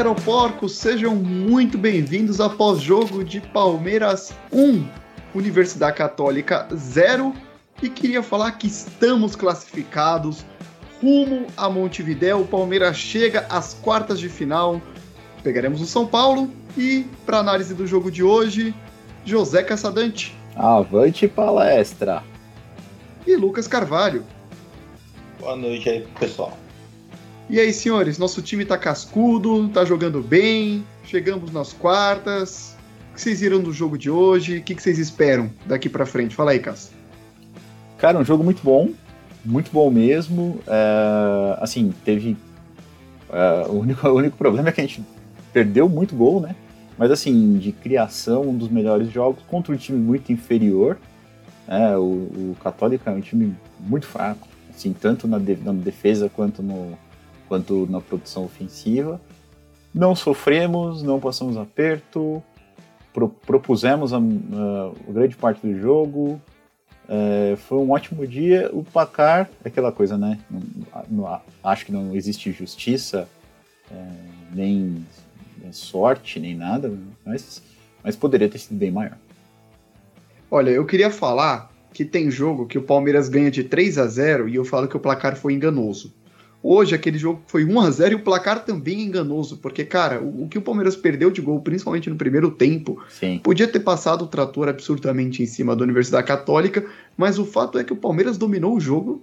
Aeroporcos, sejam muito bem-vindos ao pós-jogo de Palmeiras 1, Universidade Católica 0. E queria falar que estamos classificados rumo a Montevidéu. O Palmeiras chega às quartas de final. Pegaremos o São Paulo e, para análise do jogo de hoje, José Caçadante. Avante palestra. E Lucas Carvalho. Boa noite aí, pessoal. E aí, senhores, nosso time tá cascudo, tá jogando bem, chegamos nas quartas. O que vocês viram do jogo de hoje? O que vocês esperam daqui para frente? Fala aí, Cássio. Cara, um jogo muito bom, muito bom mesmo. É, assim, teve. É, o, único, o único problema é que a gente perdeu muito gol, né? Mas assim, de criação, um dos melhores jogos contra um time muito inferior. É, o, o Católica é um time muito fraco, assim, tanto na, de, na defesa quanto, no, quanto na produção ofensiva. Não sofremos, não passamos aperto, pro, propusemos a, a, grande parte do jogo. É, foi um ótimo dia. O placar, aquela coisa, né? Não, não, acho que não existe justiça, é, nem sorte, nem nada, mas, mas poderia ter sido bem maior. Olha, eu queria falar que tem jogo que o Palmeiras ganha de 3 a 0 e eu falo que o placar foi enganoso. Hoje aquele jogo foi 1 a 0 e o placar também é enganoso, porque cara, o, o que o Palmeiras perdeu de gol, principalmente no primeiro tempo, Sim. podia ter passado o trator absurdamente em cima da Universidade Católica, mas o fato é que o Palmeiras dominou o jogo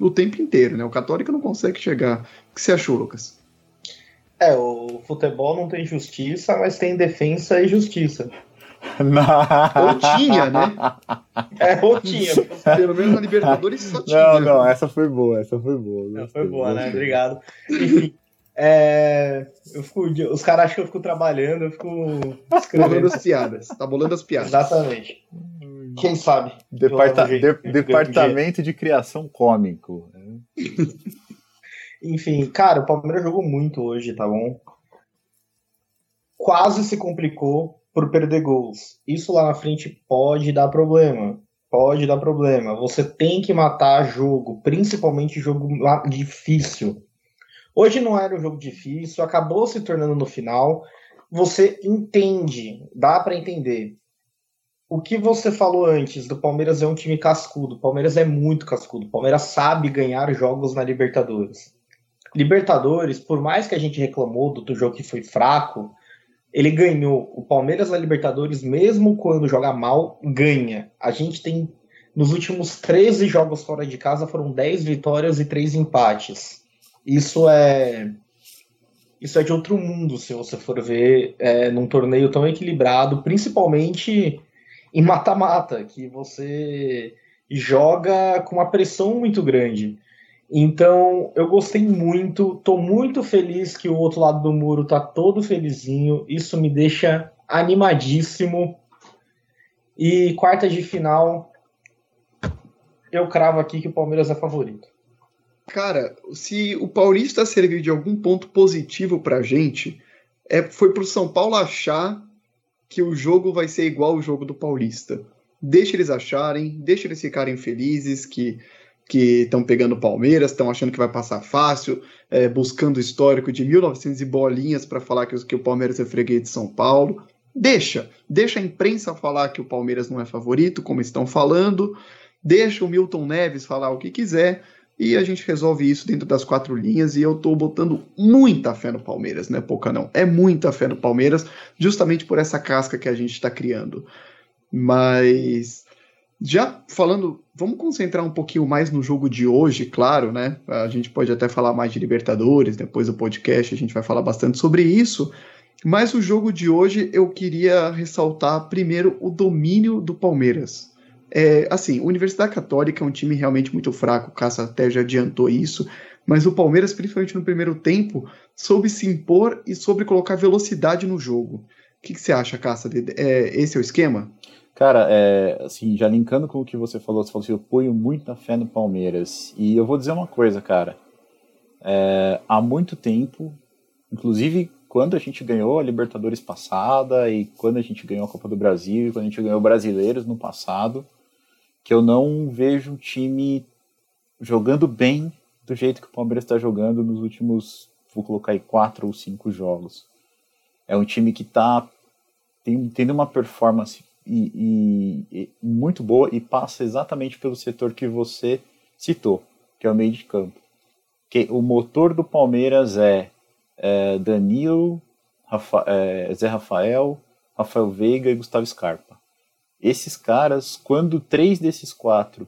o tempo inteiro, né? O Católica não consegue chegar. O que você achou, Lucas? É, o futebol não tem justiça, mas tem defesa e justiça. Ou tinha, né? É, ou tinha. Pelo menos na Libertadores só tinha. Não, não, essa foi boa, essa foi boa. Não, foi boa, né? Obrigado. Enfim, é, eu fico, os caras acham que eu fico trabalhando, eu fico escrevendo. as piadas, tá bolando as piadas. Exatamente. Quem sabe? Departa de, departamento de criação cômico. Enfim, cara, o Palmeiras jogou muito hoje, tá bom? Quase se complicou por perder gols. Isso lá na frente pode dar problema. Pode dar problema. Você tem que matar jogo, principalmente jogo difícil. Hoje não era um jogo difícil, acabou se tornando no final. Você entende, dá para entender. O que você falou antes do Palmeiras é um time cascudo. O Palmeiras é muito cascudo. O Palmeiras sabe ganhar jogos na Libertadores. Libertadores, por mais que a gente reclamou do, do jogo que foi fraco, ele ganhou o Palmeiras na Libertadores, mesmo quando joga mal, ganha. A gente tem, nos últimos 13 jogos fora de casa, foram 10 vitórias e 3 empates. Isso é. Isso é de outro mundo, se você for ver é, num torneio tão equilibrado, principalmente em mata-mata, que você joga com uma pressão muito grande. Então, eu gostei muito, tô muito feliz que o outro lado do muro tá todo felizinho. Isso me deixa animadíssimo. E quarta de final, eu cravo aqui que o Palmeiras é favorito. Cara, se o Paulista servir de algum ponto positivo pra gente, é, foi pro São Paulo achar que o jogo vai ser igual o jogo do Paulista. Deixa eles acharem, deixa eles ficarem felizes que que estão pegando Palmeiras, estão achando que vai passar fácil, é, buscando histórico de 1900 e bolinhas para falar que, que o Palmeiras é freguês de São Paulo. Deixa, deixa a imprensa falar que o Palmeiras não é favorito, como estão falando, deixa o Milton Neves falar o que quiser e a gente resolve isso dentro das quatro linhas e eu tô botando muita fé no Palmeiras, né, pouca não, é muita fé no Palmeiras, justamente por essa casca que a gente está criando. Mas já falando, vamos concentrar um pouquinho mais no jogo de hoje, claro, né? A gente pode até falar mais de Libertadores, depois do podcast a gente vai falar bastante sobre isso. Mas o jogo de hoje eu queria ressaltar primeiro o domínio do Palmeiras. É, assim, Universidade Católica é um time realmente muito fraco, o Caça até já adiantou isso, mas o Palmeiras, principalmente no primeiro tempo, soube se impor e soube colocar velocidade no jogo. O que, que você acha, Caça? É, esse é o esquema? Cara, é, assim, já linkando com o que você falou, você falou assim, eu ponho muita fé no Palmeiras. E eu vou dizer uma coisa, cara. É, há muito tempo, inclusive quando a gente ganhou a Libertadores passada e quando a gente ganhou a Copa do Brasil e quando a gente ganhou Brasileiros no passado, que eu não vejo um time jogando bem do jeito que o Palmeiras está jogando nos últimos vou colocar aí quatro ou cinco jogos. É um time que está tendo uma performance e, e, e muito boa e passa exatamente pelo setor que você citou, que é o meio de campo. Que o motor do Palmeiras é, é Danilo, Rafa, é, Zé Rafael, Rafael Veiga e Gustavo Scarpa. Esses caras, quando três desses quatro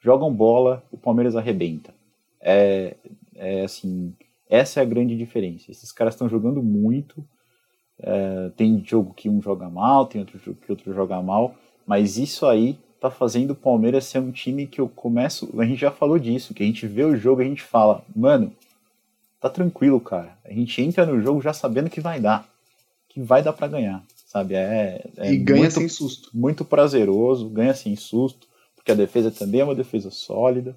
jogam bola, o Palmeiras arrebenta. É, é assim, essa é a grande diferença. Esses caras estão jogando muito. É, tem jogo que um joga mal, tem outro jogo que outro joga mal, mas isso aí tá fazendo o Palmeiras ser um time que eu começo. A gente já falou disso, que a gente vê o jogo e a gente fala, mano, tá tranquilo, cara. A gente entra no jogo já sabendo que vai dar, que vai dar para ganhar, sabe? É, é e ganha muito, sem susto. Muito prazeroso, ganha sem susto, porque a defesa também é uma defesa sólida.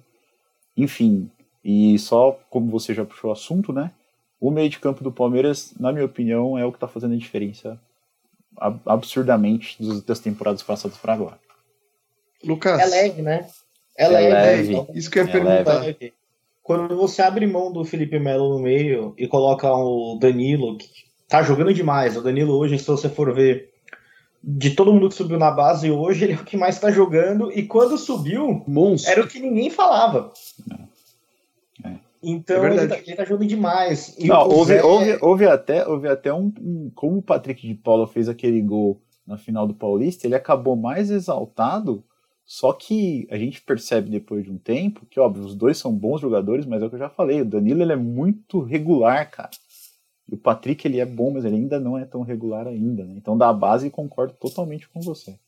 Enfim, e só como você já puxou o assunto, né? O meio de campo do Palmeiras, na minha opinião, é o que está fazendo a diferença absurdamente das temporadas passadas para agora. Lucas. É leve, né? É, é leve. leve. Isso que eu ia é perguntar. Leve. Quando você abre mão do Felipe Melo no meio e coloca o Danilo, que tá jogando demais. O Danilo hoje, se você for ver, de todo mundo que subiu na base hoje, ele é o que mais tá jogando. E quando subiu, Monstro. era o que ninguém falava. É. Então é ele, tá, ele tá jogando demais. E Não, houve, Zé... houve, houve, até, houve até um, um, Como o Patrick de Paula fez aquele gol na final do Paulista, ele acabou mais exaltado só que a gente percebe depois de um tempo que, óbvio, os dois são bons jogadores, mas é o que eu já falei, o Danilo ele é muito regular, cara. E o Patrick ele é bom, mas ele ainda não é tão regular ainda. Né? Então, da base, concordo totalmente com você.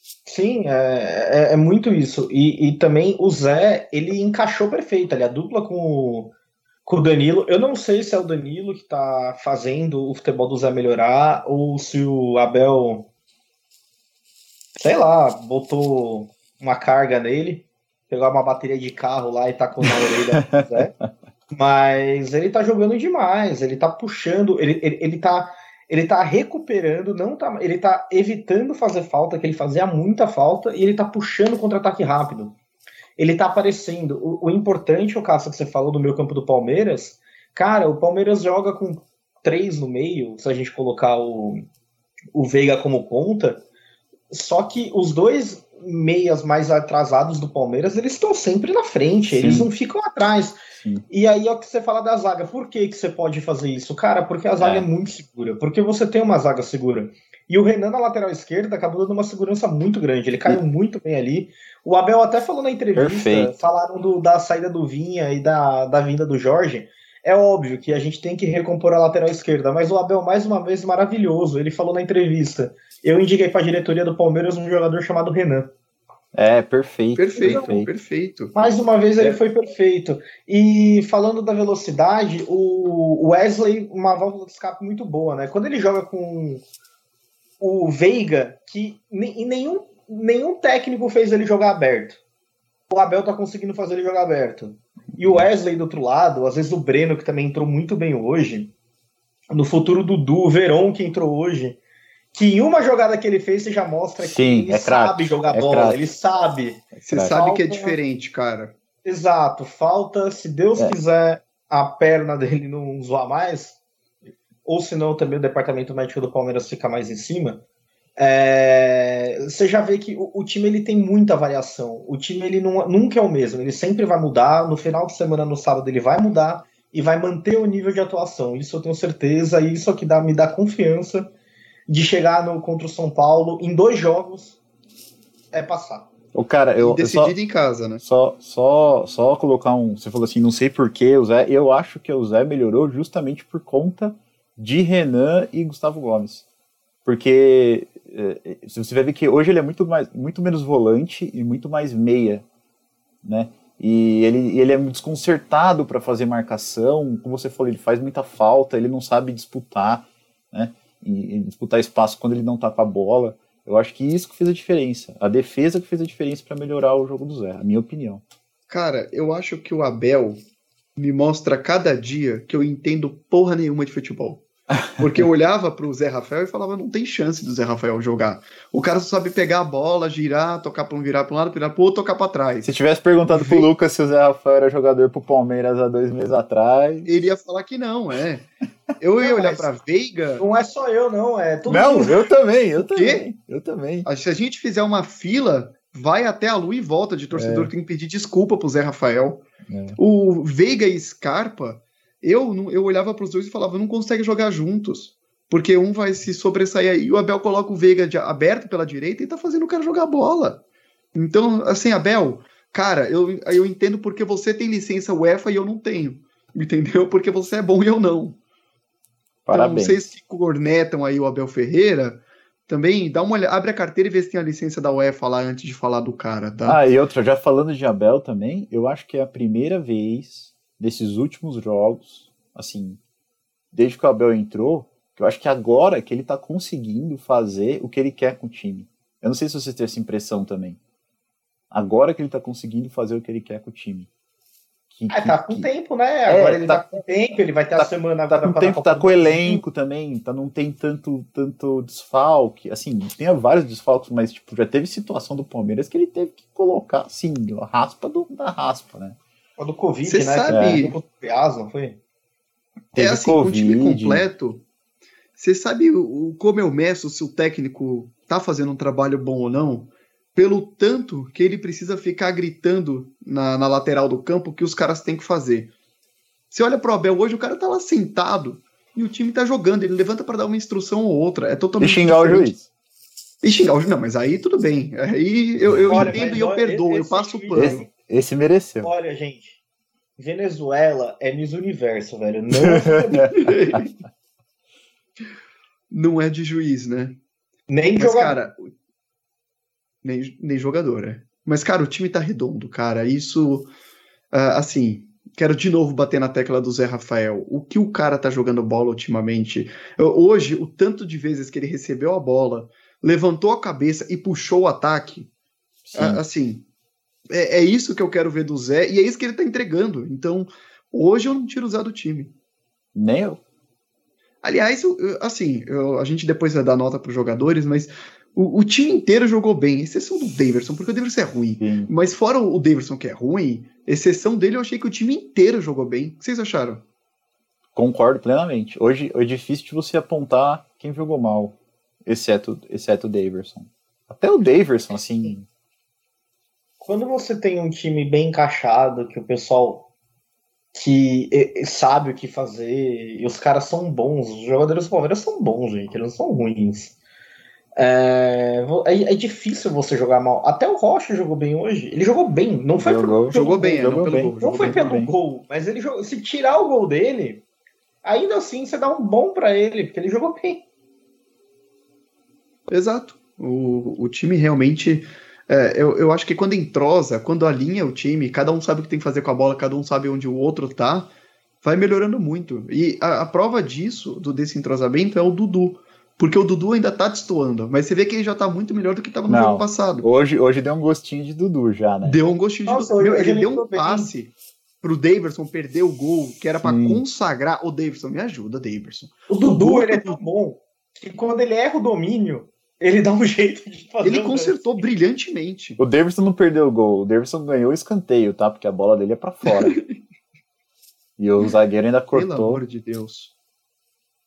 Sim, é, é, é muito isso. E, e, também o Zé, ele encaixou perfeito ali, a dupla com o, com o Danilo. Eu não sei se é o Danilo que tá fazendo o futebol do Zé melhorar ou se o Abel, sei lá, botou uma carga nele, pegar uma bateria de carro lá e tacou na orelha Zé. Mas ele tá jogando demais, ele tá puxando, ele, ele, ele tá ele tá recuperando, não tá, ele tá evitando fazer falta, que ele fazia muita falta, e ele tá puxando contra-ataque rápido. Ele tá aparecendo. O, o importante, o caso que você falou do meu campo do Palmeiras, cara, o Palmeiras joga com três no meio, se a gente colocar o, o Veiga como ponta, só que os dois meias mais atrasados do Palmeiras, eles estão sempre na frente, Sim. eles não ficam atrás. Sim. E aí é o que você fala da zaga. Por que, que você pode fazer isso? Cara, porque a zaga é. é muito segura. Porque você tem uma zaga segura. E o Renan na lateral esquerda acabou dando uma segurança muito grande. Ele caiu muito bem ali. O Abel até falou na entrevista, Perfeito. falaram do, da saída do Vinha e da, da vinda do Jorge. É óbvio que a gente tem que recompor a lateral esquerda, mas o Abel, mais uma vez, maravilhoso. Ele falou na entrevista: eu indiquei para a diretoria do Palmeiras um jogador chamado Renan. É, perfeito. Perfeito, perfeito. perfeito. Mais uma vez ele é. foi perfeito. E falando da velocidade, o Wesley, uma válvula de escape muito boa, né? Quando ele joga com o Veiga, que nenhum, nenhum técnico fez ele jogar aberto. O Abel tá conseguindo fazer ele jogar aberto. E o Wesley do outro lado, às vezes o Breno, que também entrou muito bem hoje. No futuro, Dudu, o Verón, que entrou hoje que em uma jogada que ele fez você já mostra Sim, que ele é sabe jogar é bola, ele sabe. Você sabe que é diferente, cara. Exato, falta, se Deus é. quiser, a perna dele não zoar mais, ou senão também o departamento médico do Palmeiras fica mais em cima. É... você já vê que o, o, time ele tem muita variação. O time ele não, nunca é o mesmo, ele sempre vai mudar. No final de semana, no sábado, ele vai mudar e vai manter o nível de atuação. Isso eu tenho certeza, e isso é que dá, me dá confiança de chegar no, contra o São Paulo em dois jogos é passar. O cara, eu decidido só, em casa, né? Só, só, só colocar um. Você falou assim, não sei porquê, o Zé. Eu acho que o Zé melhorou justamente por conta de Renan e Gustavo Gomes. Porque é, você vai ver que hoje ele é muito, mais, muito menos volante e muito mais meia, né? E ele, ele é desconcertado para fazer marcação, como você falou, ele faz muita falta, ele não sabe disputar, né? E, e disputar espaço quando ele não tá com a bola. Eu acho que isso que fez a diferença. A defesa que fez a diferença para melhorar o jogo do Zé, a minha opinião. Cara, eu acho que o Abel me mostra cada dia que eu entendo porra nenhuma de futebol. Porque eu olhava pro Zé Rafael e falava, não tem chance do Zé Rafael jogar. O cara só sabe pegar a bola, girar, tocar para um, virar para um lado, virar pro outro, tocar para trás. Se tivesse perguntado pro Lucas se o Zé Rafael era jogador pro Palmeiras há dois meses atrás. Ele ia falar que não, é. Eu ia olhar pra Veiga. Não é só eu, não, é todo Não, mundo. eu também, eu também. Eu também. Se a gente fizer uma fila, vai até a lua e volta de torcedor é. que tem que pedir desculpa pro Zé Rafael. É. O Veiga e Scarpa eu, eu olhava para os dois e falava, não consegue jogar juntos. Porque um vai se sobressair aí. E o Abel coloca o Veiga de, aberto pela direita e tá fazendo o cara jogar bola. Então, assim, Abel, cara, eu, eu entendo porque você tem licença UEFA e eu não tenho. Entendeu? Porque você é bom e eu não. Parabéns. Então, vocês que cornetam aí o Abel Ferreira, também dá uma olhada, abre a carteira e vê se tem a licença da UEFA lá antes de falar do cara, tá? Ah, e outra, já falando de Abel também, eu acho que é a primeira vez desses últimos jogos, assim, desde que o Abel entrou, que eu acho que agora que ele tá conseguindo fazer o que ele quer com o time. Eu não sei se você tem essa impressão também. Agora que ele tá conseguindo fazer o que ele quer com o time. Que, ah, que, tá com que... tempo, né? É, agora ele tá, tá, com tempo, ele vai ter tá, a semana tá com tempo, tá com o elenco também, tá, não tem tanto, tanto desfalque. Assim, tem vários desfalques, mas tipo, já teve situação do Palmeiras que ele teve que colocar, assim, a raspa do, da raspa, né? O do Covid, Cê né? Sabe... É. não foi? é assim, COVID. com o time completo. Você sabe o, como eu meço se o técnico tá fazendo um trabalho bom ou não? Pelo tanto que ele precisa ficar gritando na, na lateral do campo que os caras têm que fazer. Você olha pro Abel hoje, o cara tá lá sentado e o time tá jogando. Ele levanta para dar uma instrução ou outra. É totalmente. E xingar diferente. o juiz. E xingar o juiz. Não, mas aí tudo bem. Aí eu, eu olha, entendo e eu perdoo, eu passo o pano. Esse, esse mereceu. Olha, gente, Venezuela é Miss Universo, velho. Não, não é de juiz, né? Nem Mas, jogador. Cara, nem, nem jogador, é. Mas, cara, o time tá redondo, cara. Isso, uh, assim, quero de novo bater na tecla do Zé Rafael. O que o cara tá jogando bola ultimamente? Hoje, o tanto de vezes que ele recebeu a bola, levantou a cabeça e puxou o ataque, uh, assim, é, é, isso que eu quero ver do Zé, e é isso que ele tá entregando. Então, hoje eu não tiro o Zé do time. Nem eu. Aliás, eu, assim, eu, a gente depois vai dar nota para os jogadores, mas o, o, time inteiro jogou bem, exceção do Daverson, porque o Daverson é ruim. Sim. Mas fora o Daverson que é ruim, exceção dele, eu achei que o time inteiro jogou bem. O que vocês acharam? Concordo plenamente. Hoje é difícil de você apontar quem jogou mal, exceto, exceto o Daverson. Até o Daverson, assim, quando você tem um time bem encaixado, que o pessoal que sabe o que fazer, e os caras são bons, os jogadores do Palmeiras são bons, gente, eles não são ruins. É, é, é, difícil você jogar mal. Até o Rocha jogou bem hoje. Ele jogou bem, não foi jogou, pelo, jogou bem, jogou não, bem, gol, não foi pelo bem. gol, mas ele jogou, se tirar o gol dele, ainda assim você dá um bom para ele, porque ele jogou bem. Exato. O, o time realmente é, eu, eu acho que quando entrosa, quando alinha o time, cada um sabe o que tem que fazer com a bola, cada um sabe onde o outro tá, vai melhorando muito. E a, a prova disso, do desse entrosamento, é o Dudu. Porque o Dudu ainda tá destoando, mas você vê que ele já tá muito melhor do que tava no Não, jogo passado. Hoje, hoje deu um gostinho de Dudu já, né? Deu um gostinho Nossa, de Dudu. Meu, ele deu um passe bem. pro Daverson perder o gol, que era para consagrar. O Daverson, me ajuda, Daverson. O Dudu, o Dudu ele é tão bom que quando ele erra o domínio, ele dá um jeito de fazer. Ele consertou brilhantemente. O Davidson não perdeu o gol, o Davidson ganhou o escanteio, tá? Porque a bola dele é para fora. e o zagueiro ainda cortou. Pelo amor de Deus.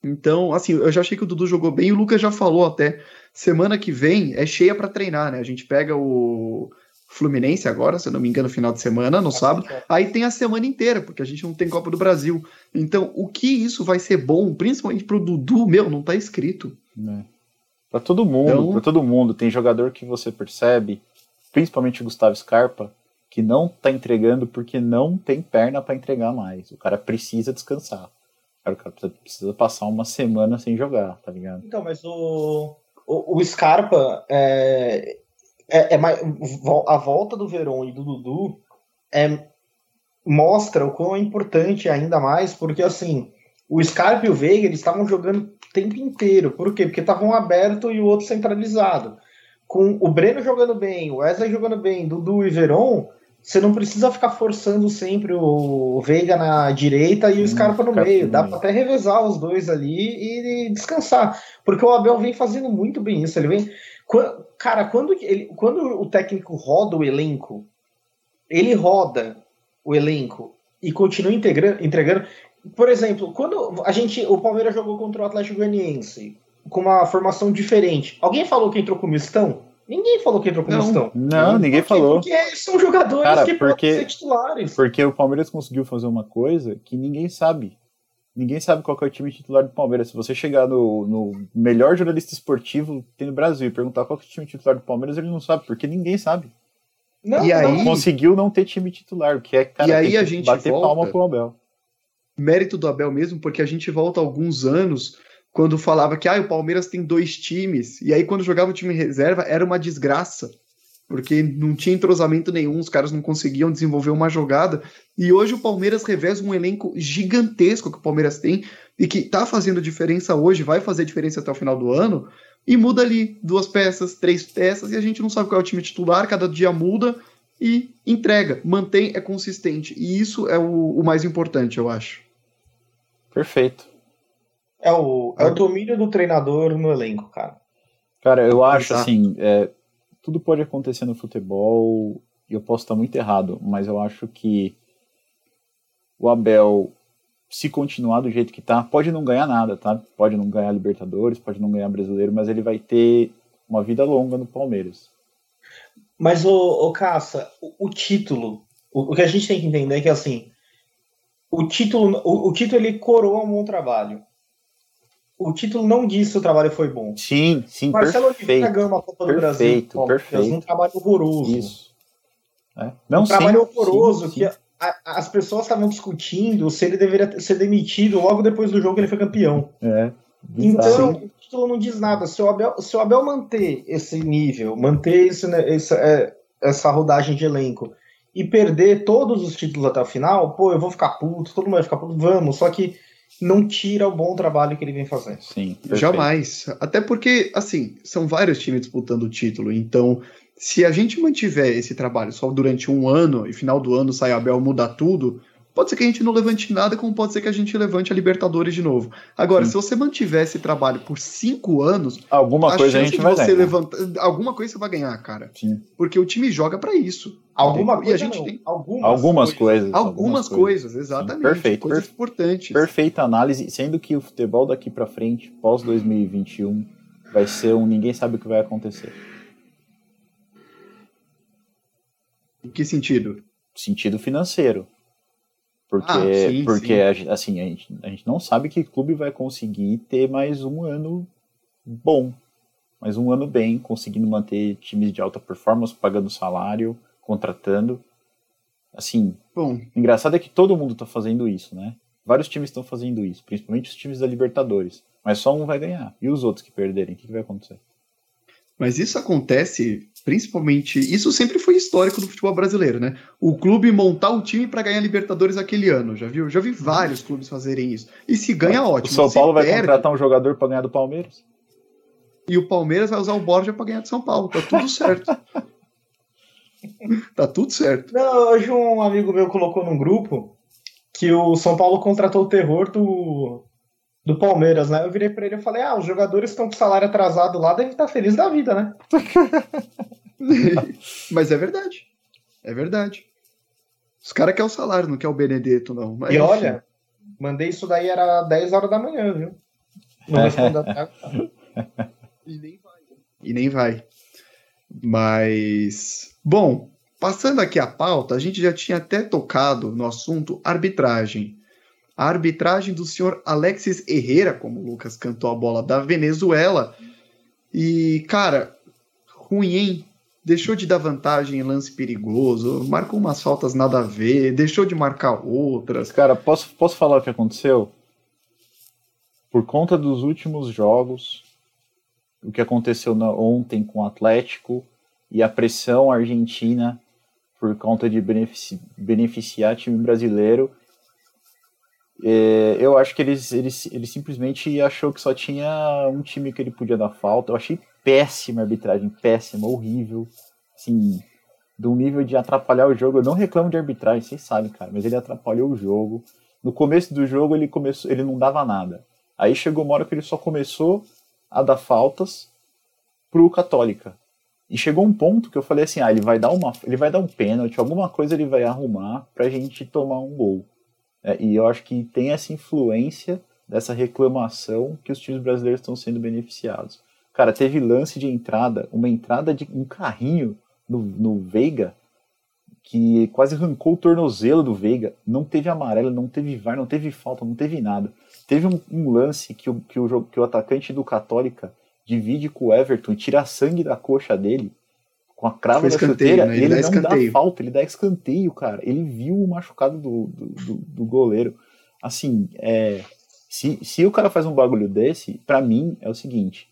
Então, assim, eu já achei que o Dudu jogou bem, o Lucas já falou até. Semana que vem é cheia para treinar, né? A gente pega o Fluminense agora, se eu não me engano, final de semana, no sábado. Aí tem a semana inteira, porque a gente não tem Copa do Brasil. Então, o que isso vai ser bom, principalmente pro Dudu, meu, não tá escrito. É. Para todo mundo, então... para todo mundo. Tem jogador que você percebe, principalmente o Gustavo Scarpa, que não tá entregando porque não tem perna para entregar mais. O cara precisa descansar. O cara precisa passar uma semana sem jogar, tá ligado? Então, mas o, o, o Scarpa é, é, é mais, a volta do Verón e do Dudu é, mostra o quão é importante ainda mais, porque assim, o Scarpa e o Veiga eles estavam jogando tempo inteiro. Por quê? Porque estavam um aberto e o outro centralizado. Com o Breno jogando bem, o Wesley jogando bem, Dudu e Veron, Você não precisa ficar forçando sempre o Veiga na direita e o Scarpa no meio. Dá para até revezar os dois ali e descansar. Porque o Abel vem fazendo muito bem isso. Ele vem. Cara, quando, ele, quando o técnico roda o elenco, ele roda o elenco e continua integrando, entregando. Por exemplo, quando a gente. O Palmeiras jogou contra o Atlético Goianiense com uma formação diferente. Alguém falou que entrou com o Mistão? Ninguém falou que entrou com não, mistão. Não, ninguém porque, falou. Porque são jogadores Cara, que porque, podem ser titulares. Porque o Palmeiras conseguiu fazer uma coisa que ninguém sabe. Ninguém sabe qual é o time titular do Palmeiras. Se você chegar no, no melhor jornalista esportivo que tem no Brasil e perguntar qual é o time titular do Palmeiras, ele não sabe, porque ninguém sabe. Não, e aí conseguiu não ter time titular, o que é cara, e aí a gente bater volta, palma pro Abel. Mérito do Abel mesmo, porque a gente volta alguns anos quando falava que ah, o Palmeiras tem dois times, e aí quando jogava o time reserva era uma desgraça, porque não tinha entrosamento nenhum, os caras não conseguiam desenvolver uma jogada, e hoje o Palmeiras reveza um elenco gigantesco que o Palmeiras tem, e que tá fazendo diferença hoje, vai fazer diferença até o final do ano, e muda ali duas peças, três peças, e a gente não sabe qual é o time titular, cada dia muda, e entrega, mantém, é consistente, e isso é o, o mais importante, eu acho. Perfeito. É o, é o domínio do treinador no elenco, cara. Cara, eu acho Exato. assim, é, tudo pode acontecer no futebol e eu posso estar muito errado, mas eu acho que o Abel, se continuar do jeito que tá, pode não ganhar nada, tá? Pode não ganhar Libertadores, pode não ganhar Brasileiro, mas ele vai ter uma vida longa no Palmeiras. Mas, o, o Caça, o, o título, o, o, que a gente tem que entender é que, assim, o título, o, o título ele coroa um bom trabalho o título não diz se o trabalho foi bom. Sim, sim, Marcelo perfeito. Oliveira ganhou uma Copa do perfeito, Brasil. Perfeito, Um trabalho horroroso. Isso. É. Não, um trabalho sim, horroroso sim, que a, as pessoas estavam discutindo se ele deveria ser demitido logo depois do jogo que ele foi campeão. É. Então, o título não diz nada. Se o Abel, se o Abel manter esse nível, manter esse, né, essa, é, essa rodagem de elenco e perder todos os títulos até o final, pô, eu vou ficar puto, todo mundo vai ficar puto, vamos. Só que não tira o bom trabalho que ele vem fazendo. Sim, perfeito. jamais. Até porque, assim, são vários times disputando o título, então se a gente mantiver esse trabalho só durante um ano e final do ano sai Abel muda tudo, Pode ser que a gente não levante nada, como pode ser que a gente levante a Libertadores de novo. Agora, Sim. se você mantiver esse trabalho por cinco anos, alguma a coisa a gente vai ganhar. Levanta, alguma coisa você vai ganhar, cara. Sim. Porque o time joga para isso. Alguma coisa. E a gente não. tem algumas, algumas coisas. Algumas, algumas coisas, coisas, exatamente. Sim, perfeito. Coisas perfe importantes. Perfeita análise, sendo que o futebol daqui para frente, pós 2021, vai ser um ninguém sabe o que vai acontecer. Em que sentido? Sentido financeiro. Porque, ah, sim, porque sim. A, assim, a gente, a gente não sabe que clube vai conseguir ter mais um ano bom. Mais um ano bem, conseguindo manter times de alta performance, pagando salário, contratando. Assim, bom. engraçado é que todo mundo está fazendo isso, né? Vários times estão fazendo isso, principalmente os times da Libertadores. Mas só um vai ganhar. E os outros que perderem, o que, que vai acontecer? Mas isso acontece principalmente. Isso sempre foi histórico do futebol brasileiro, né? O clube montar o time para ganhar Libertadores aquele ano, já viu? Já vi vários clubes fazerem isso. E se ganha, o ótimo. O São se Paulo vai contratar um jogador para ganhar do Palmeiras? E o Palmeiras vai usar o Borja para ganhar de São Paulo. Tá tudo certo. tá tudo certo. Não, hoje um amigo meu colocou num grupo que o São Paulo contratou o terror do do Palmeiras, né? Eu virei para ele e falei: ah, os jogadores estão com salário atrasado lá, devem estar felizes da vida, né? Mas é verdade. É verdade. Os caras querem o salário, não quer o Benedetto, não. Mas, e olha, mandei isso daí, era 10 horas da manhã, viu? Não até. e nem vai. E nem vai. Mas. Bom, passando aqui a pauta, a gente já tinha até tocado no assunto arbitragem a arbitragem do senhor Alexis Herrera, como o Lucas cantou a bola da Venezuela. E, cara, ruim, hein? Deixou de dar vantagem em lance perigoso, marcou umas faltas nada a ver, deixou de marcar outras. Cara, posso, posso falar o que aconteceu? Por conta dos últimos jogos, o que aconteceu na, ontem com o Atlético e a pressão argentina por conta de benefici, beneficiar time brasileiro, é, eu acho que ele, ele, ele simplesmente achou que só tinha um time que ele podia dar falta. Eu achei péssima a arbitragem, péssima, horrível. Assim, um nível de atrapalhar o jogo. Eu não reclamo de arbitragem, vocês sabem, cara, mas ele atrapalhou o jogo. No começo do jogo ele começou, ele não dava nada. Aí chegou uma hora que ele só começou a dar faltas pro Católica. E chegou um ponto que eu falei assim, ah, ele vai dar uma, ele vai dar um pênalti, alguma coisa ele vai arrumar pra gente tomar um gol. É, e eu acho que tem essa influência dessa reclamação que os times brasileiros estão sendo beneficiados. Cara, teve lance de entrada, uma entrada de um carrinho no, no Veiga, que quase arrancou o tornozelo do Veiga. Não teve amarelo, não teve VAR, não teve falta, não teve nada. Teve um, um lance que o, que, o, que o atacante do Católica divide com o Everton e tira sangue da coxa dele com a crava da chuteira, né? ele, ele não escanteio. dá falta, ele dá escanteio, cara. Ele viu o machucado do, do, do, do goleiro. Assim, é, se, se o cara faz um bagulho desse, para mim é o seguinte: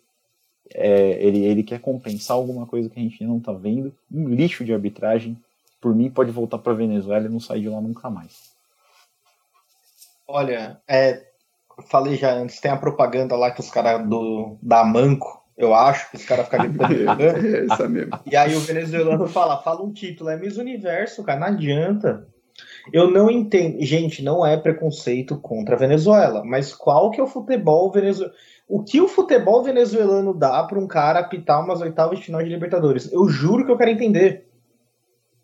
é, ele, ele quer compensar alguma coisa que a gente não tá vendo, um lixo de arbitragem. Por mim, pode voltar para Venezuela e não sair de lá nunca mais. Olha, é, falei já antes, tem a propaganda lá que os caras do da Manco, eu acho, que os caras ficam gritando. é, essa mesmo. E aí o venezuelano fala, fala um título, é Miss Universo, cara, não adianta. Eu não entendo, gente, não é preconceito contra a Venezuela, mas qual que é o futebol venezuelano? o que o futebol venezuelano dá para um cara apitar umas oitavas de final de Libertadores? Eu juro que eu quero entender.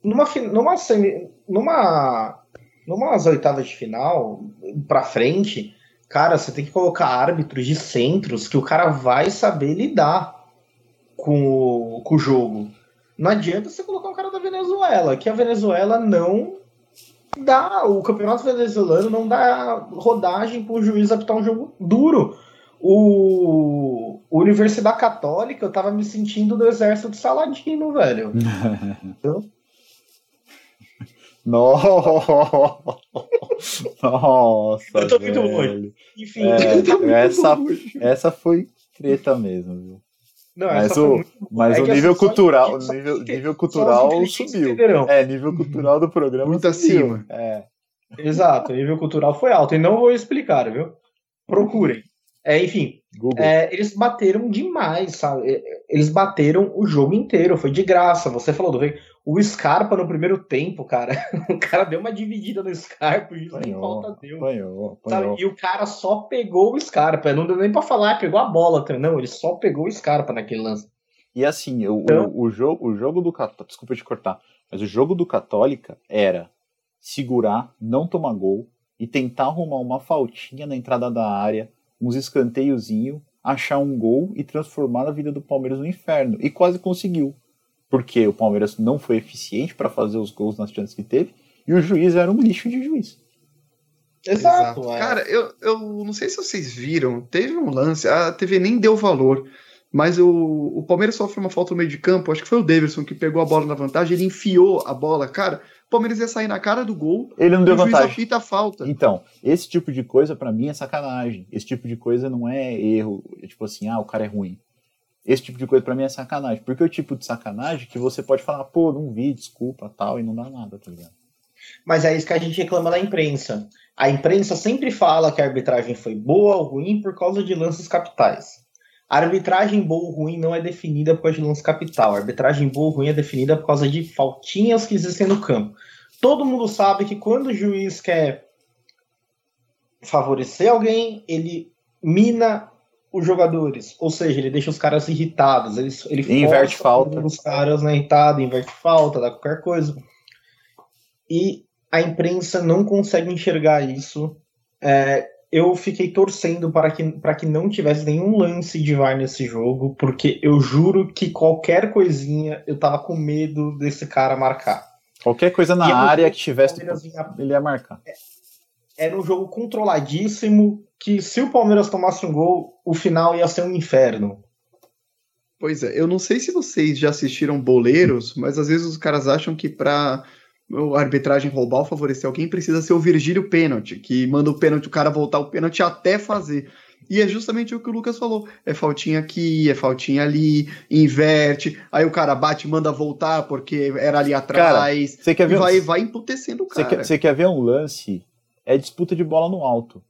Numa, numa, numa, numa oitavas de final, para frente, cara, você tem que colocar árbitros de centros que o cara vai saber lidar com o, com o jogo. Não adianta você colocar um cara da Venezuela, que a Venezuela não dá. O campeonato venezuelano não dá rodagem para o juiz apitar um jogo duro o, o Universidade Católica, eu tava me sentindo do exército de Saladino, velho. Nossa! Nossa! Eu tô velho. muito ruim. Enfim, é, essa, essa foi treta mesmo, viu? Não, mas o, mas é o nível cultural, só, nível, nível cultural subiu. É, nível cultural do programa muito acima. É. Exato, o nível cultural foi alto e não vou explicar, viu? Procurem. É, enfim, é, eles bateram demais, sabe? É, eles bateram o jogo inteiro, foi de graça. Você falou do o Scarpa no primeiro tempo, cara. O cara deu uma dividida no Scarpa, o juiz nem falta deu. Apanhou, apanhou. E o cara só pegou o Scarpa. Não deu nem pra falar, pegou a bola. Não, ele só pegou o Scarpa naquele lance. E assim, o, então, o, o, jogo, o jogo do Católica. Desculpa te cortar, mas o jogo do Católica era segurar, não tomar gol e tentar arrumar uma faltinha na entrada da área uns escanteiozinho, achar um gol e transformar a vida do Palmeiras no inferno. E quase conseguiu. Porque o Palmeiras não foi eficiente para fazer os gols nas chances que teve e o juiz era um lixo de juiz. Exato. Exato. Cara, eu, eu não sei se vocês viram, teve um lance, a TV nem deu valor, mas o, o Palmeiras sofre uma falta no meio de campo, acho que foi o Davidson que pegou a bola na vantagem, ele enfiou a bola, cara. O Palmeiras ia sair na cara do gol. Ele não deu o vantagem. Juiz a falta. Então, esse tipo de coisa para mim é sacanagem. Esse tipo de coisa não é erro, é tipo assim, ah, o cara é ruim. Esse tipo de coisa para mim é sacanagem. Porque é o tipo de sacanagem que você pode falar, pô, não vi, desculpa, tal, e não dá nada, tá ligado? Mas é isso que a gente reclama da imprensa. A imprensa sempre fala que a arbitragem foi boa ou ruim por causa de lances capitais. A arbitragem boa ou ruim não é definida por causa de lance capital. A arbitragem boa ou ruim é definida por causa de faltinhas que existem no campo. Todo mundo sabe que quando o juiz quer favorecer alguém, ele mina os jogadores, ou seja, ele deixa os caras irritados, ele, ele inverte falta, os caras na irritada, inverte falta, dá qualquer coisa. E a imprensa não consegue enxergar isso. É, eu fiquei torcendo para que, para que não tivesse nenhum lance de VAR nesse jogo, porque eu juro que qualquer coisinha eu tava com medo desse cara marcar. Qualquer coisa na área que tivesse, ele ia marcar. É, era um jogo controladíssimo, que se o Palmeiras tomasse um gol, o final ia ser um inferno. Pois é, eu não sei se vocês já assistiram Boleiros, mas às vezes os caras acham que para a arbitragem roubar ou favorecer alguém, precisa ser o Virgílio pênalti, que manda o pênalti, o cara voltar o pênalti até fazer. E é justamente o que o Lucas falou. É faltinha aqui, é faltinha ali, inverte, aí o cara bate manda voltar porque era ali atrás. Cara, você quer ver e vai, um... vai emputecendo o cara. Você quer, quer ver um lance? É disputa de bola no alto.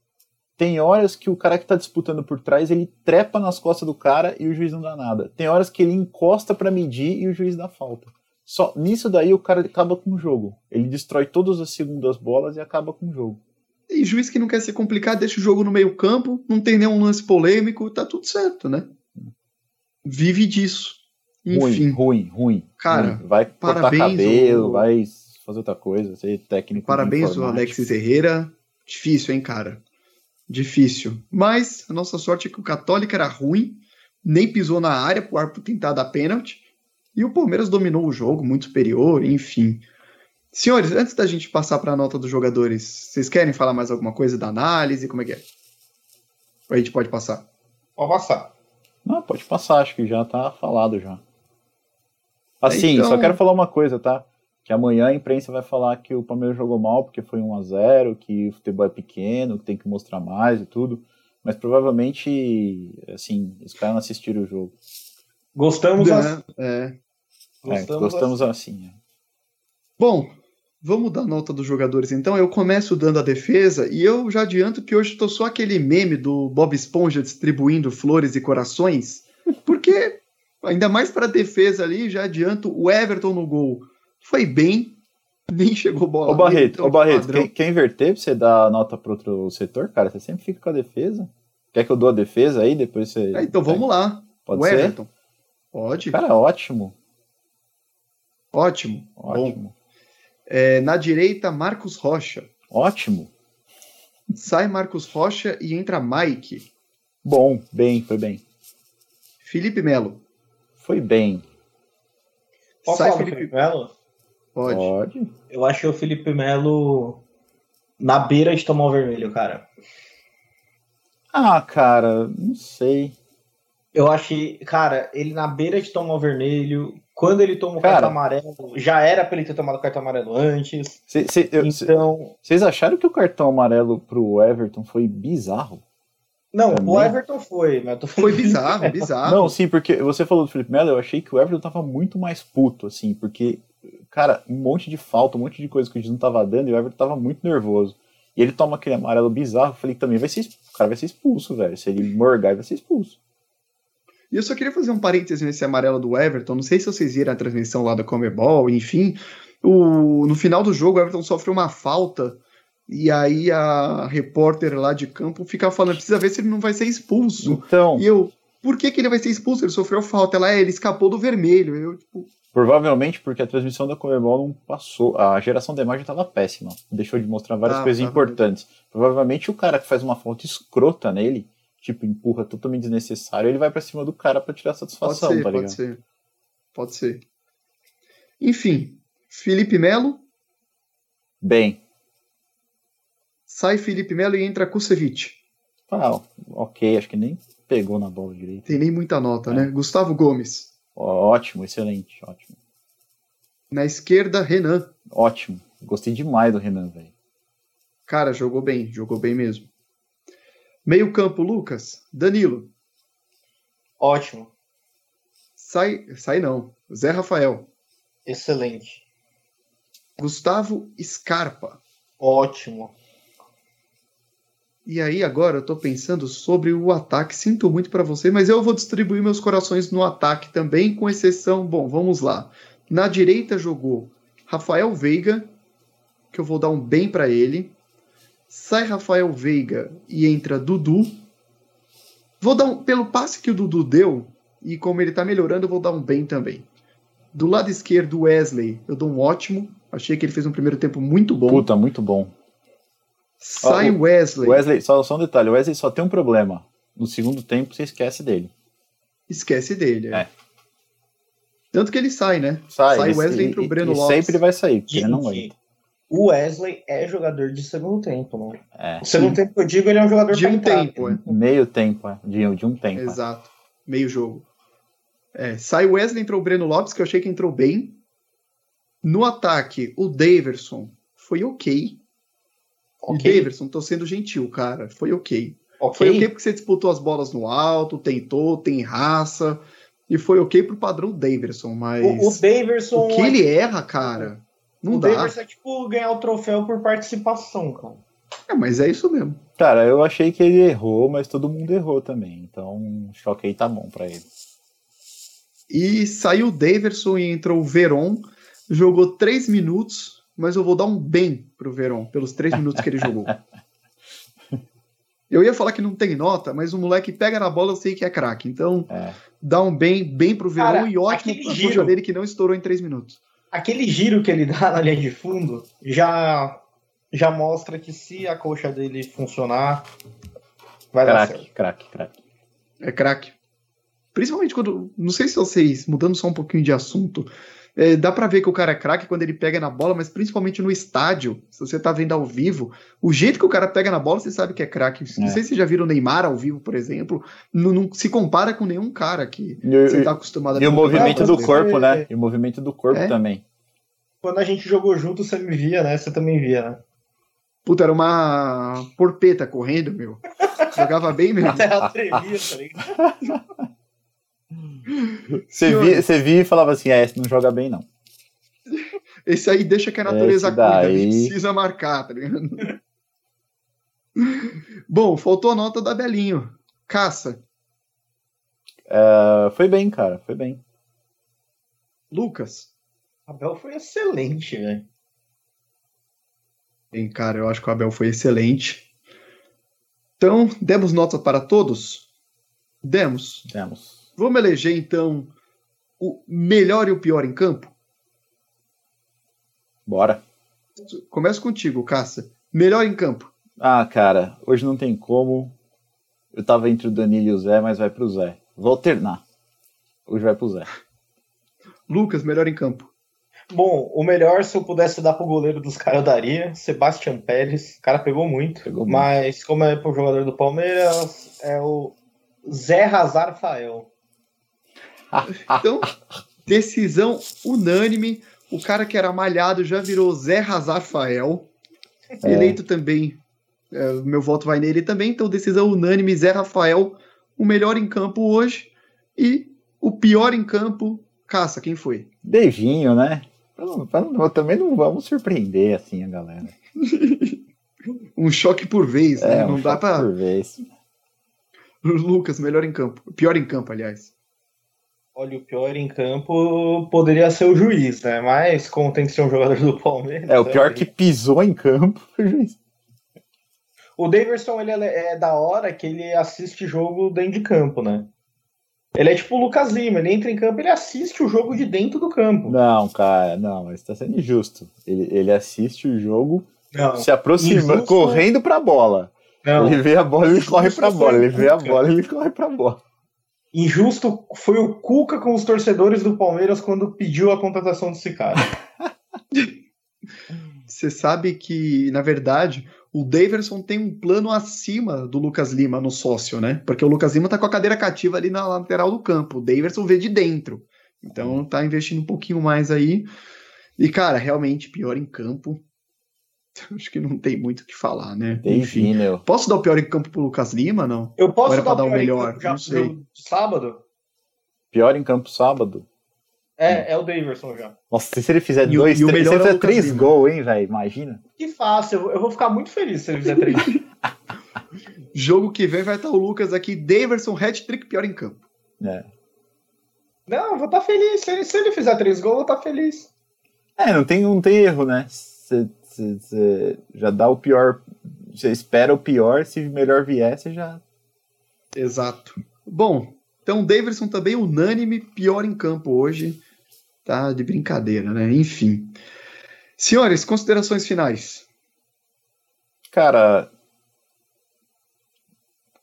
Tem horas que o cara que tá disputando por trás, ele trepa nas costas do cara e o juiz não dá nada. Tem horas que ele encosta para medir e o juiz dá falta. Só nisso daí o cara acaba com o jogo. Ele destrói todas as segundas bolas e acaba com o jogo. E juiz que não quer ser complicado, deixa o jogo no meio campo, não tem nenhum lance polêmico, tá tudo certo, né? Vive disso. Enfim. Ruim, ruim, ruim. Cara, ruim. vai cortar parabéns, cabelo, o- vai fazer outra coisa, ser técnico. Parabéns, o informática. Alexis Herrera. Difícil, hein, cara? Difícil. Mas a nossa sorte é que o Católica era ruim, nem pisou na área pro árbitro tentar dar pênalti. E o Palmeiras dominou o jogo, muito superior, enfim. Senhores, antes da gente passar para a nota dos jogadores, vocês querem falar mais alguma coisa da análise? Como é que é? Ou a gente pode passar? Pode passar. Não, pode passar, acho que já tá falado já. Assim, Então- só quero falar uma coisa, tá? Que amanhã a imprensa vai falar que o Palmeiras jogou mal porque foi 1 a 0 que o futebol é pequeno, que tem que mostrar mais e tudo. Mas provavelmente, assim, esperam assistir o jogo. Gostamos assim. É. É, gostamos assim. é. Bom, vamos dar nota dos jogadores então. Eu começo dando a defesa e eu já adianto que hoje estou só aquele meme do Bob Esponja distribuindo flores e corações, porque ainda mais para defesa ali, já adianto o Everton no gol. Foi bem, nem chegou bola. Ô Barreto, então, ô Barreto, padrão. quer, quer inverter pra você dar nota pro outro setor, cara? Você sempre fica com a defesa. Quer que eu dou a defesa aí, depois você. É, então vamos lá. Pode o ser? Everton. Pode. Cara, ótimo. Ótimo. Bom. Ótimo. É, na direita, Marcos Rocha. Ótimo. Sai Marcos Rocha e entra Mike. Bom, bem, foi bem. Felipe Melo. Foi bem. Posso Sai Felipe. Felipe Melo? Pode. Pode. Eu achei o Felipe Melo na beira de tomar o vermelho, cara. Ah, cara, não sei. Eu achei, cara, ele na beira de tomar o vermelho. Quando ele toma o Cara. cartão amarelo, já era pra ele ter tomado o cartão amarelo antes. Cê- cê- Então, Vocês acharam que o cartão amarelo pro Everton foi bizarro? não, Também. o Everton foi, mas eu tô falando Foi bizarro, bizarro. Não, sim, porque você falou do Felipe Melo, eu achei que o Everton tava muito mais puto, assim, porque, cara, um monte de falta, um monte de coisa que o não tava dando e o Everton tava muito nervoso. E ele toma aquele amarelo bizarro, eu falei que também vai ser, o cara vai ser expulso, velho. Se ele morgar, ele vai ser expulso. E eu só queria fazer um parêntese nesse amarelo do Everton. Não sei se vocês viram a transmissão lá da Comebol, enfim. O, no final do jogo, o Everton sofre uma falta. E aí a repórter lá de campo fica falando: precisa ver se ele não vai ser expulso. Então, E eu, por que, que ele vai ser expulso? Ele sofreu falta. Ela é, ele escapou do vermelho. Eu, tipo, provavelmente porque a transmissão da Comebol não passou, a geração da imagem tava péssima, deixou de mostrar várias Ah, coisas tá. importantes. Provavelmente o cara que faz uma falta escrota nele, tipo, empurra totalmente desnecessário, ele vai pra cima do cara pra tirar pode satisfação, ser, tá ligado? pode ser. Pode ser. Enfim, Felipe Melo. Bem, Sai Felipe Melo e entra Kusevich. ah, ok, acho que nem pegou na bola direito. Tem nem muita nota, É. né? Gustavo Gomes. Ótimo, excelente, ótimo. Na esquerda, Renan. Ótimo. Gostei demais do Renan, velho. Cara, jogou bem, jogou bem mesmo. Meio campo, Lucas. Danilo. ótimo, Sai, sai não. Zé Rafael. excelente, Gustavo Scarpa. ótimo. E aí agora eu tô pensando sobre o ataque. Sinto muito pra você, mas eu vou distribuir meus corações no ataque também, com exceção. Bom, vamos lá. Na direita jogou Rafael Veiga, que eu vou dar um bem pra ele. Sai Rafael Veiga e entra Dudu. Vou dar um, pelo passe que o Dudu deu e como ele tá melhorando, eu vou dar um bem também. Do lado esquerdo, Wesley, eu dou um ótimo. Achei que ele fez um primeiro tempo muito bom. Puta, muito bom. Sai o Wesley. Wesley, só, só um detalhe, o Wesley só tem um problema. No segundo tempo, você esquece dele. Esquece dele. é. É. Tanto que ele sai, né? Sai, Sai ele- Wesley e- entre o e- Breno e Lopes. sempre vai sair, porque ele não aguenta. o Wesley é jogador de segundo tempo, né? É. O segundo tempo que eu digo, ele é um jogador De um entrar. tempo, é. Meio tempo, é. De, de um tempo. é. Exato. Meio jogo. É, sai Wesley, entrou o Breno Lopes, que eu achei que entrou bem. No ataque, o Daverson foi ok. O Ok, Daverson, tô sendo gentil, cara. Foi ok. ok. Foi ok porque você disputou as bolas no alto, tentou, tem raça. E foi ok pro padrão Daverson, mas. O, o Daverson. o que ele erra, cara? Não o dá. Daverson é tipo ganhar o troféu por participação, cara. É, mas é isso mesmo. Cara, eu achei que ele errou, mas todo mundo errou também. Então, o choque aí tá bom pra ele. E saiu o Daverson e entrou o Veron. jogou três minutos, mas eu vou dar um bem pro Verón pelos três minutos que ele jogou. Eu ia falar que não tem nota, mas o moleque pega na bola, eu sei que é craque. Então, É. dá um bem, bem pro Verón Cara, e ótimo pra giro- dele que não estourou em três minutos. Aquele giro que ele dá na linha de fundo já, já mostra que se a coxa dele funcionar, vai dar certo. Craque, craque, craque. É craque. Principalmente quando. Não sei se vocês, mudando só um pouquinho de assunto, é, dá pra ver que o cara é craque quando ele pega na bola, mas principalmente no estádio, se você tá vendo ao vivo, o jeito que o cara pega na bola, você sabe que é craque. Não É. sei se vocês já viram o Neymar ao vivo, por exemplo, não, não se compara com nenhum cara que E, você tá acostumado a e ver o movimento do corpo, né? E o movimento do corpo É. também. Quando a gente jogou junto, você me via, né? Você também via, né? Puta, era uma porpeta correndo, meu. Jogava bem mesmo. Até ela tremia, tá ligado? Você via, você via e falava assim: é, esse não joga bem, não. Esse aí deixa que a natureza Esse cuida, a gente precisa marcar, tá ligado? Bom, faltou a nota da Belinho. Caça. Ah, foi bem, cara, foi bem. Lucas. Abel foi excelente, velho. Bem, cara, eu acho que o Abel foi excelente. Então, demos nota para todos? Demos. Temos. Vamos eleger, então, o melhor e o pior em campo? Bora. Começo contigo, Caça. Melhor em campo. Ah, cara, hoje não tem como. Eu tava entre o Danilo e o Zé, mas vai pro Zé. Vou alternar. Hoje vai pro Zé. Lucas, melhor em campo. Bom, o melhor, se eu pudesse dar pro goleiro dos caras, eu daria. Sebastian Pérez. O cara pegou muito. Pegou muito. mas, como é pro jogador do Palmeiras, é o Zé Razarfael. Então, decisão unânime. O cara que era malhado já virou Zé Rafael. É. Eleito também. é, meu voto vai nele também. Então, decisão unânime, Zé Rafael, o melhor em campo hoje. E o pior em campo, caça, quem foi? Beijinho, né? Também não vamos surpreender assim a galera. Um choque por vez, né? É, um Não dá pra. por vez. Lucas, melhor em campo. Pior em campo, aliás. Olha, o pior em campo poderia ser o juiz, né? Mas como tem que ser um jogador do Palmeiras. É, o pior né? que pisou em campo foi o juiz. O Daverson, ele é, é da hora que ele assiste jogo dentro de campo, né? Ele é tipo o Lucas Lima, ele entra em campo ele assiste o jogo de dentro do campo. Não, cara, não, mas tá sendo injusto. Ele, ele assiste o jogo Não, se aproxima, Injusto. correndo pra bola. não. Ele vê a bola, ele corre pra Injusto bola. Ele vê a bola, ele corre pra bola. Injusto foi o Cuca com os torcedores do Palmeiras quando pediu a contratação desse cara. Você sabe que, na verdade, o Daverson tem um plano acima do Lucas Lima no sócio, né? Porque o Lucas Lima tá com a cadeira cativa ali na lateral do campo. O Daverson vê de dentro. Então tá investindo um pouquinho mais aí. E, cara, realmente, pior em campo. Acho que não tem muito o que falar, né? Enfim. Enfim, meu. Posso dar o pior em campo pro Lucas Lima, não? Eu posso pra dar o melhor? campo já Não sei. sábado? Pior em campo sábado. É, é o Daverson já. Nossa, se ele fizer E dois, e o três, se melhor ele é fizer Lucas três gols, hein, velho? Imagina. Que fácil, eu- vou ficar muito feliz se ele fizer três. Jogo que vem vai estar o Lucas aqui. Daverson, hat-trick, pior em campo. É. Não, eu vou estar feliz. Se ele, se ele fizer três gols, eu vou estar feliz. É, não tem, não tem erro, né? Você já dá o pior. Você espera o pior, se o melhor vier, você já. Exato. Bom, então Davidson também unânime, pior em campo hoje. Tá de brincadeira, né? Enfim. Senhores, considerações finais. Cara.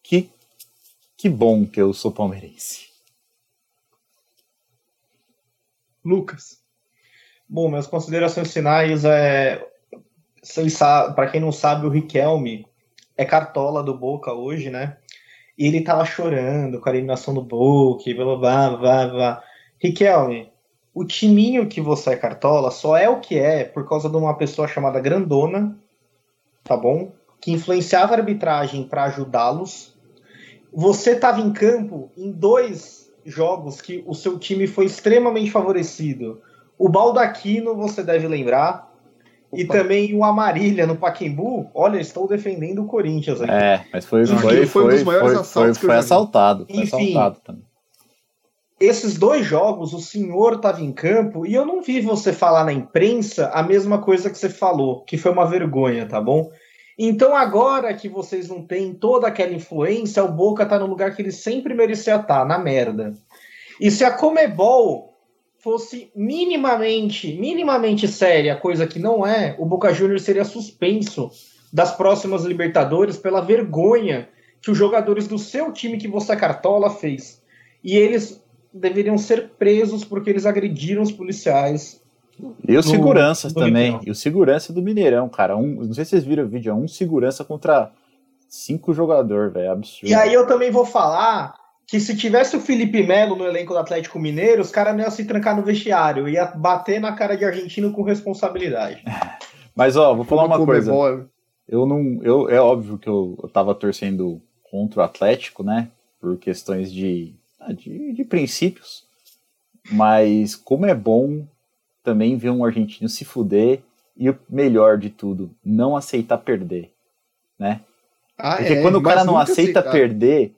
Que, que bom que eu sou palmeirense. Lucas. Bom, minhas considerações finais é. Para quem não sabe, o Riquelme é cartola do Boca hoje, né? E ele tava chorando com a eliminação do Boca, blá blá blá blá. Riquelme, o timinho que você é cartola só é o que é por causa de uma pessoa chamada Grandona, tá bom? Que influenciava a arbitragem para ajudá-los. Você estava em campo em dois jogos que o seu time foi extremamente favorecido. O Baldaquino, você deve lembrar. E também o Amarília no Paquembu. Olha, estou defendendo o Corinthians aqui. É, mas foi, Enfim, foi, foi um dos maiores foi, assaltos foi, que eu já vi. assaltado. Foi Enfim. assaltado também. esses dois jogos, o senhor estava em campo e eu não vi você falar na imprensa a mesma coisa que você falou, que foi uma vergonha, tá bom? Então agora que vocês não têm toda aquela influência, o Boca tá no lugar que ele sempre merecia estar, tá, na merda. E se a Comebol fosse minimamente, minimamente séria, coisa que não é, o Boca Juniors seria suspenso das próximas Libertadores pela vergonha que os jogadores do seu time que você cartola fez. E eles deveriam ser presos porque eles agrediram os policiais. E os seguranças também. Mineirão. E o segurança do Mineirão, cara. Um, não sei se vocês viram o vídeo, é um segurança contra cinco jogadores, velho. Absurdo. E aí eu também vou falar que se tivesse o Felipe Melo no elenco do Atlético Mineiro, os caras não iam se trancar no vestiário, ia bater na cara de argentino com responsabilidade. Mas ó, vou falar uma, uma coisa. Eu não, eu é óbvio que eu, eu tava torcendo contra o Atlético, né? Por questões de ah, de, de princípios. Mas como é bom também ver um argentino se fuder e o melhor de tudo, não aceitar perder, né? Ah, Porque é, quando o cara não aceita aceitar. perder,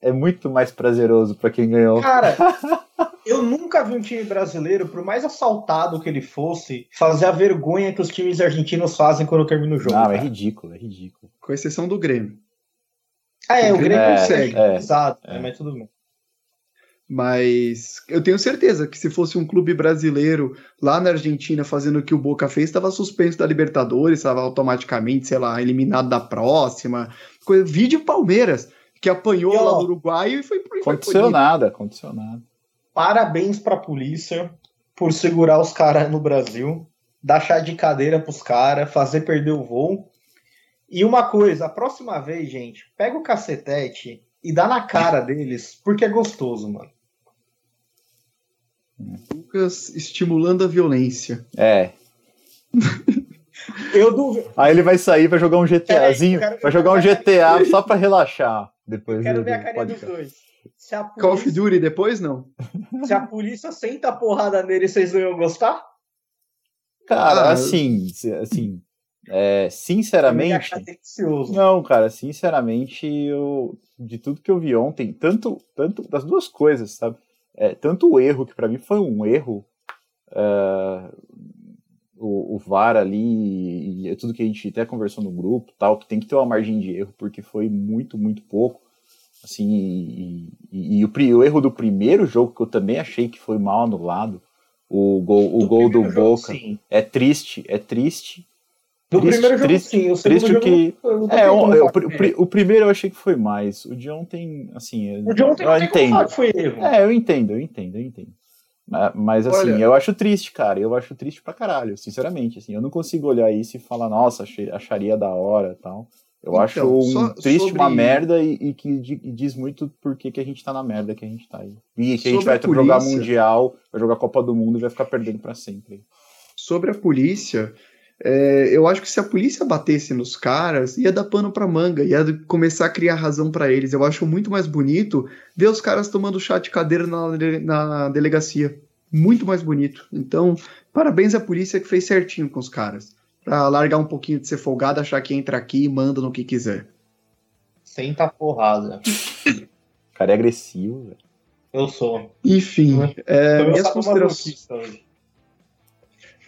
é muito mais prazeroso para quem ganhou. Cara, eu nunca vi um time brasileiro, por mais assaltado que ele fosse, fazer a vergonha que os times argentinos fazem quando termina o jogo. Não, é cara. é ridículo, é ridículo. Com exceção do Grêmio. Ah, é, o Grêmio é, consegue, é, exato, é. mas tudo bem. Mas eu tenho certeza que se fosse um clube brasileiro lá na Argentina fazendo o que o Boca fez, estava suspenso da Libertadores, estava automaticamente, sei lá, eliminado da próxima. Vídeo Palmeiras, que apanhou e, ó, lá do Uruguai e foi por Aconteceu nada, aconteceu nada. Parabéns para a polícia por segurar os caras no Brasil, dar chá de cadeira pros caras, fazer perder o voo. E uma coisa, a próxima vez, gente, pega o cacetete e dá na cara deles, porque é gostoso, mano. Lucas estimulando a violência. É. Eu duvido. Aí ele vai sair, vai jogar um GTAzinho, quero, vai jogar um GTA só pra relaxar. Depois eu quero ver a carinha dos dois. Se a polícia... Call of Duty depois, não? Se a polícia senta a porrada nele, vocês não iam gostar? Cara, ah, assim, assim, é, sinceramente. Não, cara, sinceramente, eu, de tudo que eu vi ontem, tanto, tanto das duas coisas, sabe? É, tanto o erro, que para mim foi um erro, é, o, o, VAR ali, e é tudo que a gente até conversou no grupo, tal, que tem que ter uma margem de erro, porque foi muito, muito pouco. Assim, e, e, e o, o, erro do primeiro jogo, que eu também achei que foi mal anulado, o gol, o gol do Boca, é triste, é triste no triste, primeiro jogo, triste, sim. O segundo jogo, que... é, o, o, o, o, primeiro eu achei que foi mais. O de ontem, assim... O de ontem eu, eu entendo. que foi erro. É, eu entendo, eu entendo, eu entendo. Mas, assim, Olha, eu acho triste, cara. Eu acho triste pra caralho, sinceramente. Assim, eu não consigo olhar isso e falar, nossa, acharia da hora tal. Eu então, acho um triste, sobre... uma merda e, e que e diz muito por que, que a gente tá na merda que a gente tá aí. E que a gente vai a jogar Mundial, vai jogar Copa do Mundo e vai ficar perdendo para sempre. Sobre a polícia, é, eu acho que se a polícia batesse nos caras, ia dar pano pra manga, ia começar a criar razão para eles. Eu acho muito mais bonito ver os caras tomando chá de cadeira na, na delegacia. Muito mais bonito. Então, parabéns à polícia que fez certinho com os caras. Pra largar um pouquinho de ser folgado, achar que entra aqui e manda no que quiser. Senta porrada. O cara é agressivo, velho. Eu sou. Enfim, é, minhas considerações.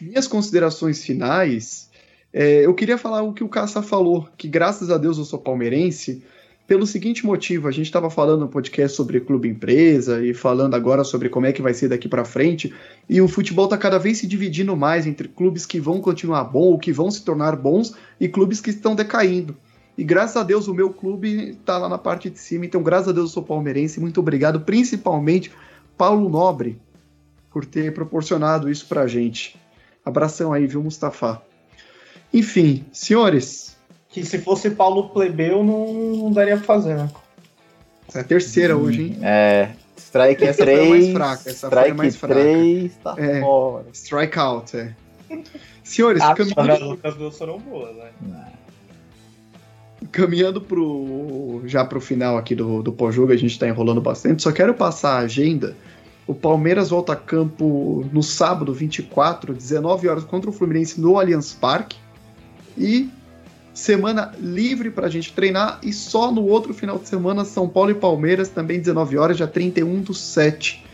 Minhas considerações finais, é, eu queria falar o que o Caça falou, que graças a Deus eu sou palmeirense, pelo seguinte motivo, a gente estava falando no podcast sobre clube empresa e falando agora sobre como é que vai ser daqui para frente, e o futebol está cada vez se dividindo mais entre clubes que vão continuar bom ou que vão se tornar bons e clubes que estão decaindo. E graças a Deus o meu clube está lá na parte de cima, então graças a Deus eu sou palmeirense, muito obrigado, principalmente Paulo Nobre, por ter proporcionado isso para a gente. Abração aí, viu, Mustafa? Enfim, senhores. Que se fosse Paulo Plebeu, não, não daria pra fazer, né? Essa é a terceira hum, hoje, hein? É. Strike essa 3. Foi mais fraca, essa strike foi mais fraca. 3, tá é, fora. Strike out, é. Senhores, ah, caminhando. As duas foram boas, né? Caminhando pro, já pro final aqui do, do pós-jogo, a gente tá enrolando bastante. Só quero passar a agenda o Palmeiras volta a campo no sábado, 24, 19 horas, contra o Fluminense no Allianz Parque. E semana livre para a gente treinar. E só no outro final de semana, São Paulo e Palmeiras, também 19 horas, dia 31 do 7.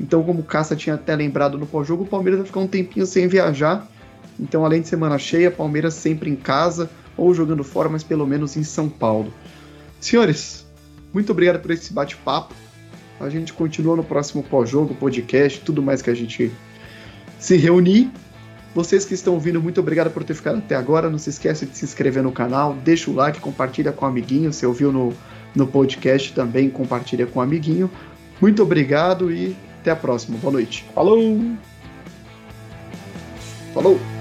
Então, como o Caça tinha até lembrado no pós-jogo, o Palmeiras vai ficar um tempinho sem viajar. Então, além de semana cheia, Palmeiras sempre em casa ou jogando fora, mas pelo menos em São Paulo. Senhores, muito obrigado por esse bate-papo. A gente continua no próximo pós-jogo, podcast, tudo mais que a gente se reunir. Vocês que estão ouvindo, muito obrigado por ter ficado até agora. Não se esqueça de se inscrever no canal, deixa o like, compartilha com o amiguinho. Se ouviu no, no podcast também, compartilha com o amiguinho. Muito obrigado e até a próxima. Boa noite. Falou! Falou!